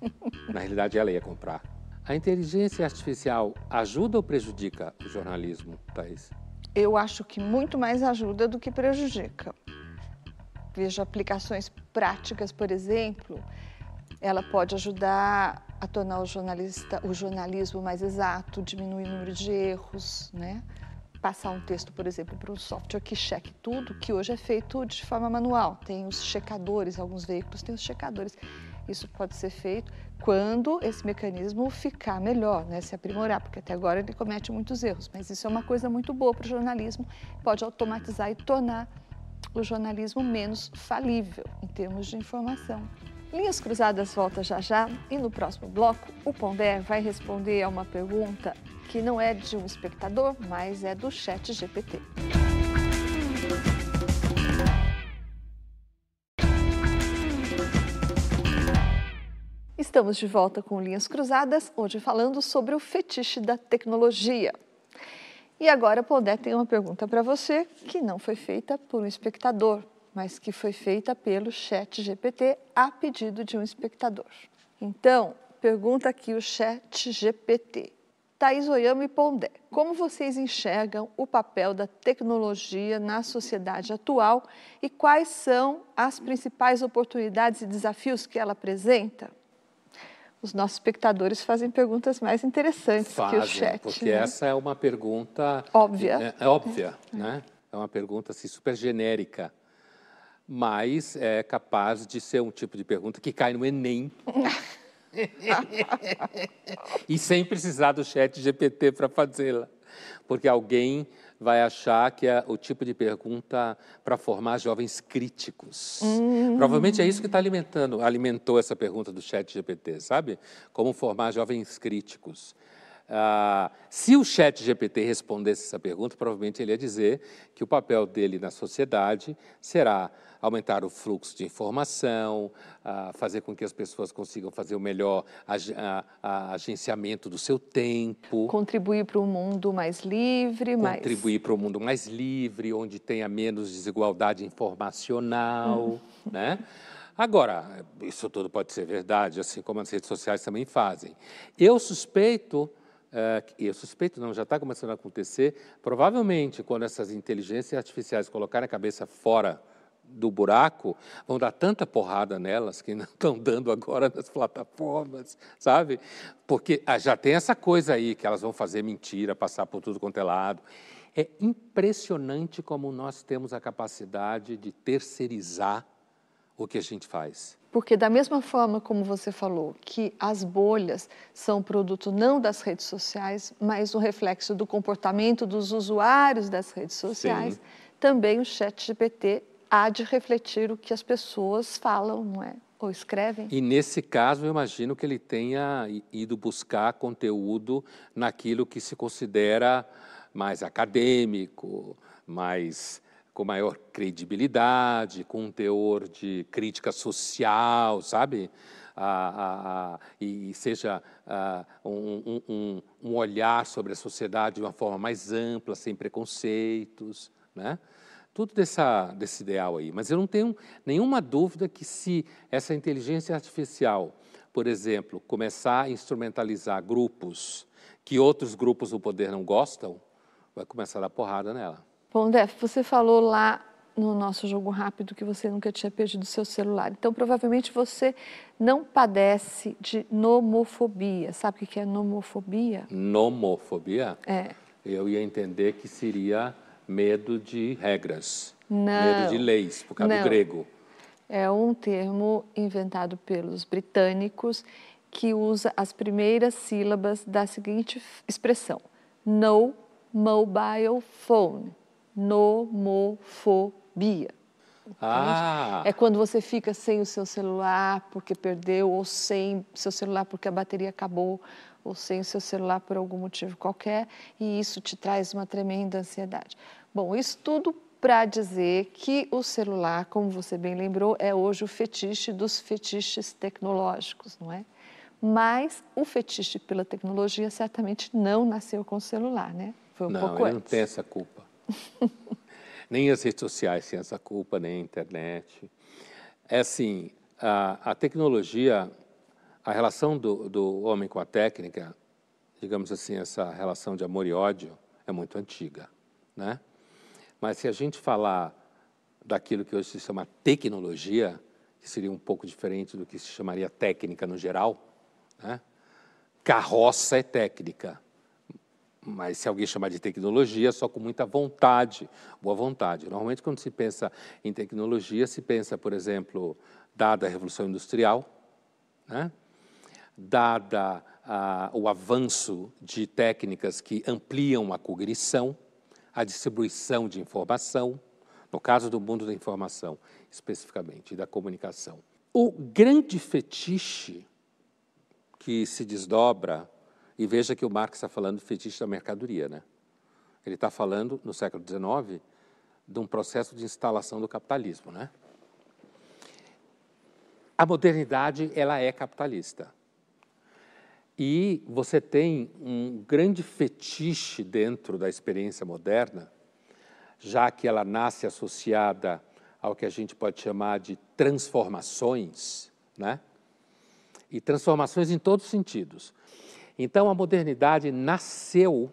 <laughs> Na realidade, ela ia comprar. A inteligência artificial ajuda ou prejudica o jornalismo, Thaís? eu acho que muito mais ajuda do que prejudica. Vejo aplicações práticas, por exemplo, ela pode ajudar a tornar o, jornalista, o jornalismo mais exato, diminuir o número de erros, né? Passar um texto, por exemplo, para um software que cheque tudo, que hoje é feito de forma manual. Tem os checadores, alguns veículos têm os checadores. Isso pode ser feito quando esse mecanismo ficar melhor, né, se aprimorar, porque até agora ele comete muitos erros. Mas isso é uma coisa muito boa para o jornalismo, pode automatizar e tornar o jornalismo menos falível em termos de informação. Linhas Cruzadas volta já já e no próximo bloco o Pondé vai responder a uma pergunta que não é de um espectador, mas é do chat GPT. Estamos de volta com Linhas Cruzadas, hoje falando sobre o fetiche da tecnologia. E agora, Pondé tem uma pergunta para você que não foi feita por um espectador, mas que foi feita pelo chat GPT a pedido de um espectador. Então, pergunta aqui o chat GPT. Thaís Oyama e Pondé, como vocês enxergam o papel da tecnologia na sociedade atual e quais são as principais oportunidades e desafios que ela apresenta? os nossos espectadores fazem perguntas mais interessantes fazem, que o chat. Porque né? essa é uma pergunta óbvia, é, é óbvia, é. né? É uma pergunta assim, super genérica, mas é capaz de ser um tipo de pergunta que cai no Enem. <laughs> e sem precisar do chat GPT para fazê-la. porque alguém vai achar que é o tipo de pergunta para formar jovens críticos. Hum. Provavelmente é isso que está alimentando, alimentou essa pergunta do chat GPT, sabe? Como formar jovens críticos. Ah, se o chat GPT respondesse essa pergunta, provavelmente ele ia dizer que o papel dele na sociedade será aumentar o fluxo de informação, ah, fazer com que as pessoas consigam fazer o melhor agenciamento do seu tempo. Contribuir para um mundo mais livre. Contribuir mais... para um mundo mais livre, onde tenha menos desigualdade informacional, hum. né? Agora, isso tudo pode ser verdade, assim como as redes sociais também fazem. Eu suspeito Uh, eu suspeito, não, já está começando a acontecer, provavelmente quando essas inteligências artificiais colocarem a cabeça fora do buraco, vão dar tanta porrada nelas que não estão dando agora nas plataformas, sabe? Porque ah, já tem essa coisa aí, que elas vão fazer mentira, passar por tudo quanto é lado. É impressionante como nós temos a capacidade de terceirizar o que a gente faz. Porque, da mesma forma como você falou, que as bolhas são produto não das redes sociais, mas um reflexo do comportamento dos usuários das redes sociais, Sim. também o Chat GPT há de refletir o que as pessoas falam, não é? Ou escrevem. E nesse caso, eu imagino que ele tenha ido buscar conteúdo naquilo que se considera mais acadêmico, mais com maior credibilidade, com um teor de crítica social, sabe? Ah, ah, e seja ah, um, um, um, olhar sobre a sociedade de uma forma mais ampla, sem preconceitos, né? Tudo dessa, desse ideal aí. Mas eu não tenho nenhuma dúvida que se essa inteligência artificial, por exemplo, começar a instrumentalizar grupos que outros grupos do poder não gostam, vai começar a dar porrada nela. Bom, Def, você falou lá no nosso jogo rápido que você nunca tinha perdido seu celular. Então, provavelmente você não padece de nomofobia. Sabe o que é nomofobia? Nomofobia? É. Eu ia entender que seria medo de regras, não, medo de leis, por causa não. do grego. É um termo inventado pelos britânicos que usa as primeiras sílabas da seguinte expressão: no mobile phone nomofobia. Ah. É quando você fica sem o seu celular porque perdeu, ou sem seu celular porque a bateria acabou, ou sem o seu celular por algum motivo qualquer, e isso te traz uma tremenda ansiedade. Bom, isso tudo para dizer que o celular, como você bem lembrou, é hoje o fetiche dos fetiches tecnológicos, não é? Mas o fetiche pela tecnologia certamente não nasceu com o celular, né? Foi um não, pouco ele antes. não tem essa culpa. <laughs> nem as redes sociais têm essa culpa, nem a internet. É assim, a, a tecnologia, a relação do, do homem com a técnica, digamos assim, essa relação de amor e ódio, é muito antiga, né? Mas se a gente falar daquilo que hoje se chama tecnologia, que seria um pouco diferente do que se chamaria técnica no geral, né? Carroça é técnica, mas se alguém chamar de tecnologia, só com muita vontade, boa vontade. Normalmente, quando se pensa em tecnologia, se pensa, por exemplo, dada a Revolução Industrial, né? dada ah, o avanço de técnicas que ampliam a cognição, a distribuição de informação, no caso do mundo da informação, especificamente, da comunicação. O grande fetiche que se desdobra e veja que o Marx está falando do fetiche da mercadoria, né? Ele está falando, no século XIX, de um processo de instalação do capitalismo, né? A modernidade, ela é capitalista. E você tem um grande fetiche dentro da experiência moderna, já que ela nasce associada ao que a gente pode chamar de transformações, né? E transformações em todos os sentidos. Então, a modernidade nasceu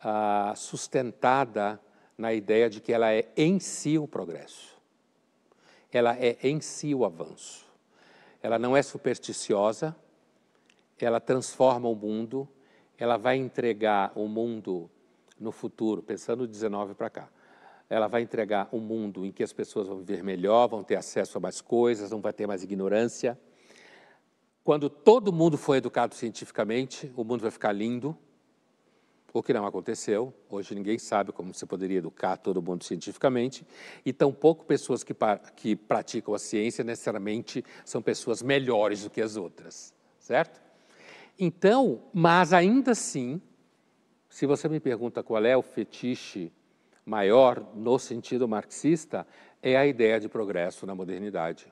ah, sustentada na ideia de que ela é em si o progresso, ela é em si o avanço. Ela não é supersticiosa, ela transforma o mundo, ela vai entregar o mundo no futuro, pensando de 19 para cá. Ela vai entregar um mundo em que as pessoas vão viver melhor, vão ter acesso a mais coisas, não vai ter mais ignorância quando todo mundo for educado cientificamente, o mundo vai ficar lindo, o que não aconteceu. Hoje ninguém sabe como você poderia educar todo mundo cientificamente, e tampouco pessoas que, que praticam a ciência necessariamente são pessoas melhores do que as outras, certo? Então, mas ainda assim, se você me pergunta qual é o fetiche maior no sentido marxista, é a ideia de progresso na modernidade.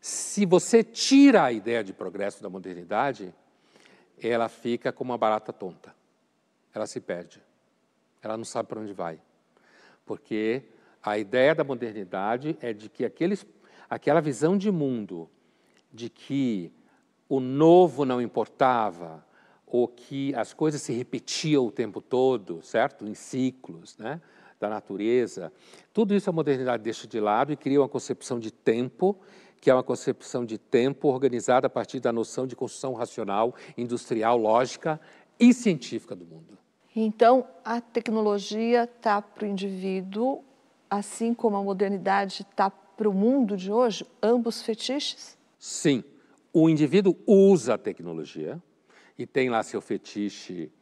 Se você tira a ideia de progresso da modernidade, ela fica como uma barata tonta ela se perde. Ela não sabe para onde vai. Porque a ideia da modernidade é de que aqueles, aquela visão de mundo de que o novo não importava, ou que as coisas se repetiam o tempo todo, certo? Em ciclos, né? Da natureza. Tudo isso a modernidade deixa de lado e cria uma concepção de tempo, que é uma concepção de tempo organizada a partir da noção de construção racional, industrial, lógica e científica do mundo. Então, a tecnologia está para o indivíduo, assim como a modernidade está para o mundo de hoje, ambos fetiches? Sim. O indivíduo usa a tecnologia e tem lá seu fetiche.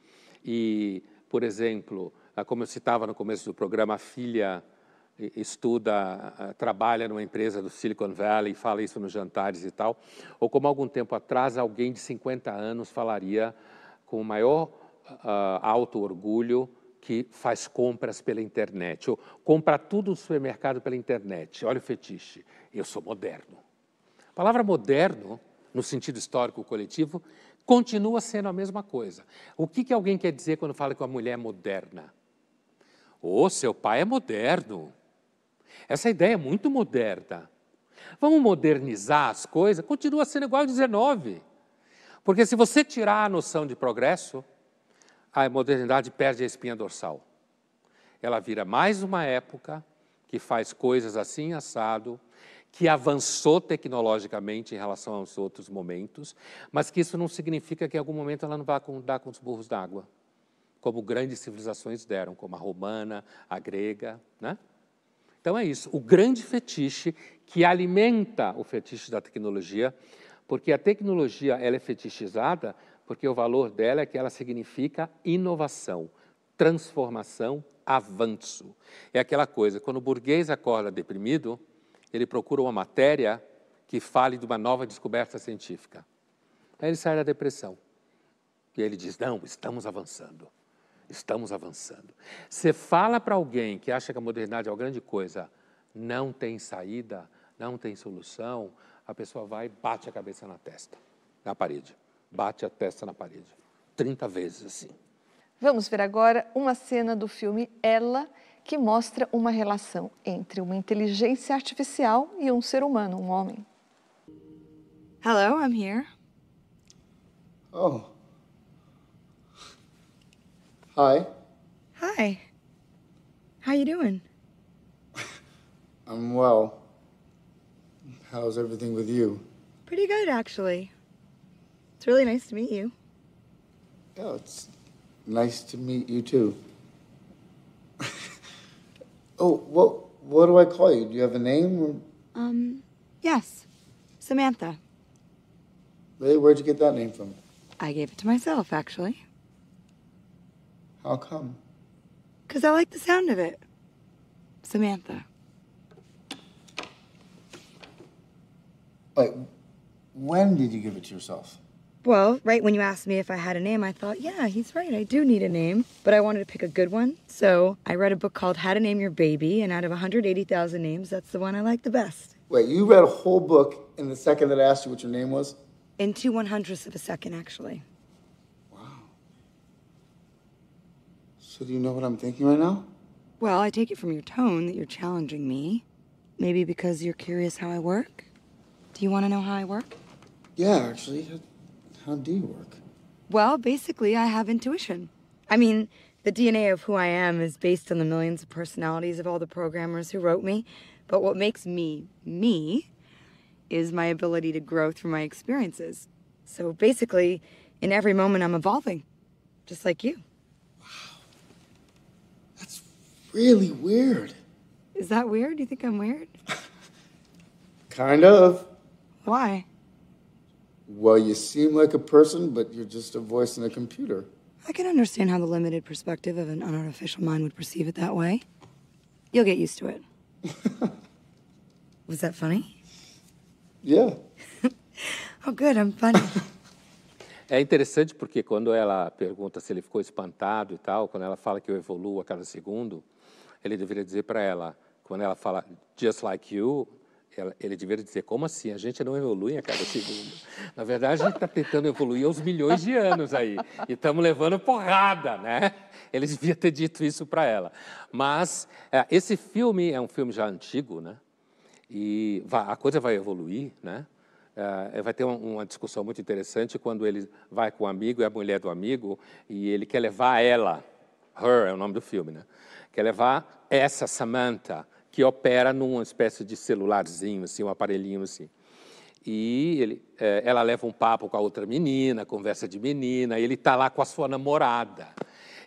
E, por exemplo, como eu citava no começo do programa, a filha estuda, trabalha numa empresa do Silicon Valley, fala isso nos jantares e tal, ou como algum tempo atrás alguém de 50 anos falaria com o maior uh, alto orgulho que faz compras pela internet, ou compra tudo no supermercado pela internet. Olha o fetiche, eu sou moderno. A palavra moderno, no sentido histórico coletivo, continua sendo a mesma coisa. O que, que alguém quer dizer quando fala que uma mulher é moderna? Ô, oh, seu pai é moderno. Essa ideia é muito moderna. Vamos modernizar as coisas? Continua sendo igual a 19. Porque se você tirar a noção de progresso, a modernidade perde a espinha dorsal. Ela vira mais uma época que faz coisas assim assado, que avançou tecnologicamente em relação aos outros momentos, mas que isso não significa que em algum momento ela não vá dar com os burros d'água, como grandes civilizações deram, como a romana, a grega, né? Então é isso, o grande fetiche que alimenta o fetiche da tecnologia, porque a tecnologia ela é fetichizada porque o valor dela é que ela significa inovação, transformação, avanço. É aquela coisa, quando o burguês acorda deprimido, ele procura uma matéria que fale de uma nova descoberta científica. Aí ele sai da depressão. E ele diz: Não, estamos avançando. Estamos avançando. Você fala para alguém que acha que a modernidade é uma grande coisa, não tem saída, não tem solução, a pessoa vai e bate a cabeça na testa, na parede bate a testa na parede. 30 vezes assim. Vamos ver agora uma cena do filme Ela, que mostra uma relação entre uma inteligência artificial e um ser humano, um homem. Hello, I'm here. Oh. Hi. Hi. How you doing? <laughs> I'm well. How's everything with you? Pretty good, actually. It's really nice to meet you. Yeah, it's nice to meet you too. <laughs> oh, what what do I call you? Do you have a name? Or... Um, yes, Samantha. Really? Where'd you get that name from? I gave it to myself, actually. How come? Because I like the sound of it. Samantha. Wait, when did you give it to yourself? Well, right when you asked me if I had a name, I thought, yeah, he's right. I do need a name. But I wanted to pick a good one. So I read a book called How to Name Your Baby. And out of 180,000 names, that's the one I like the best. Wait, you read a whole book in the second that I asked you what your name was? In two one hundredths of a second, actually. So do you know what I'm thinking right now? Well, I take it from your tone that you're challenging me. Maybe because you're curious how I work? Do you want to know how I work? Yeah, actually. How do you work? Well, basically, I have intuition. I mean, the DNA of who I am is based on the millions of personalities of all the programmers who wrote me. But what makes me me is my ability to grow through my experiences. So basically, in every moment, I'm evolving, just like you. Wow. That's really weird. Is that weird? Do you think I'm weird? <laughs> kind of. Why? Well, you seem like a person, but you're just a voice in a computer. I can understand how the limited perspective of an unartificial mind would perceive it that way. You'll get used to it. <laughs> Was that funny? Yeah. <laughs> Oh, good, I'm funny. É interessante porque quando ela pergunta se ele ficou espantado e tal, quando ela fala que eu evoluo a cada segundo, ele deveria dizer para ela, quando ela fala just like you, ela, ele deveria dizer como assim? A gente não evolui a cada segundo. Na verdade, a gente está tentando evoluir aos milhões de anos aí e estamos levando porrada, né? Ele devia ter dito isso para ela. Mas é, esse filme é um filme já antigo, né? E vai, a coisa vai evoluir, né? Uh, vai ter uma, uma, discussão muito interessante quando ele vai com o amigo e a mulher do amigo e ele quer levar ela, her é o nome do filme, né? Quer levar essa Samantha que opera numa espécie de celularzinho, assim, um aparelhinho assim. E ele, é, ela leva um papo com a outra menina, conversa de menina, e ele está lá com a sua namorada.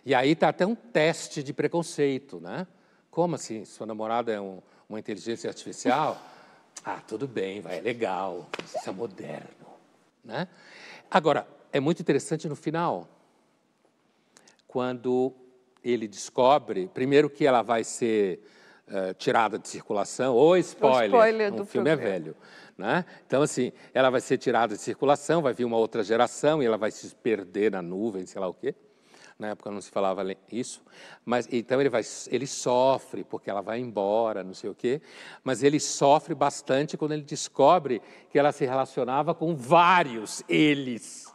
E aí está até um teste de preconceito, né? Como assim? Sua namorada é um, uma inteligência artificial? <laughs> Ah, tudo bem, vai, é legal, isso é moderno. Né? Agora, é muito interessante no final, quando ele descobre, primeiro que ela vai ser uh, tirada de circulação, ou spoiler, o spoiler do filme programa. é velho. Né? Então, assim, ela vai ser tirada de circulação, vai vir uma outra geração e ela vai se perder na nuvem, sei lá o quê na época não se falava isso, mas então ele vai, ele sofre porque ela vai embora, não sei o quê, mas ele sofre bastante quando ele descobre que ela se relacionava com vários eles.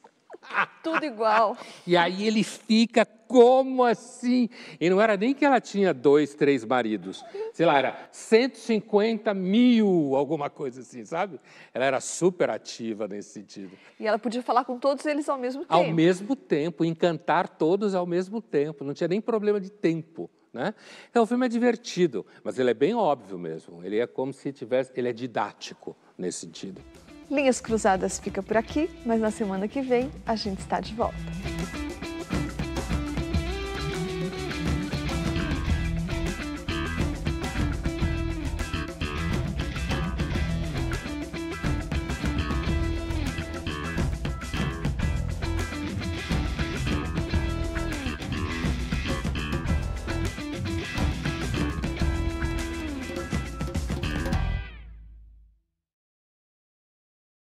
Tudo igual. E aí ele fica, como assim? E não era nem que ela tinha dois, três maridos. Sei lá, era 150 mil, alguma coisa assim, sabe? Ela era super ativa nesse sentido. E ela podia falar com todos eles ao mesmo tempo. Ao mesmo tempo, encantar todos ao mesmo tempo. Não tinha nem problema de tempo. Né? Então o filme é divertido, mas ele é bem óbvio mesmo. Ele é como se tivesse, ele é didático nesse sentido. Linhas Cruzadas fica por aqui, mas na semana que vem a gente está de volta.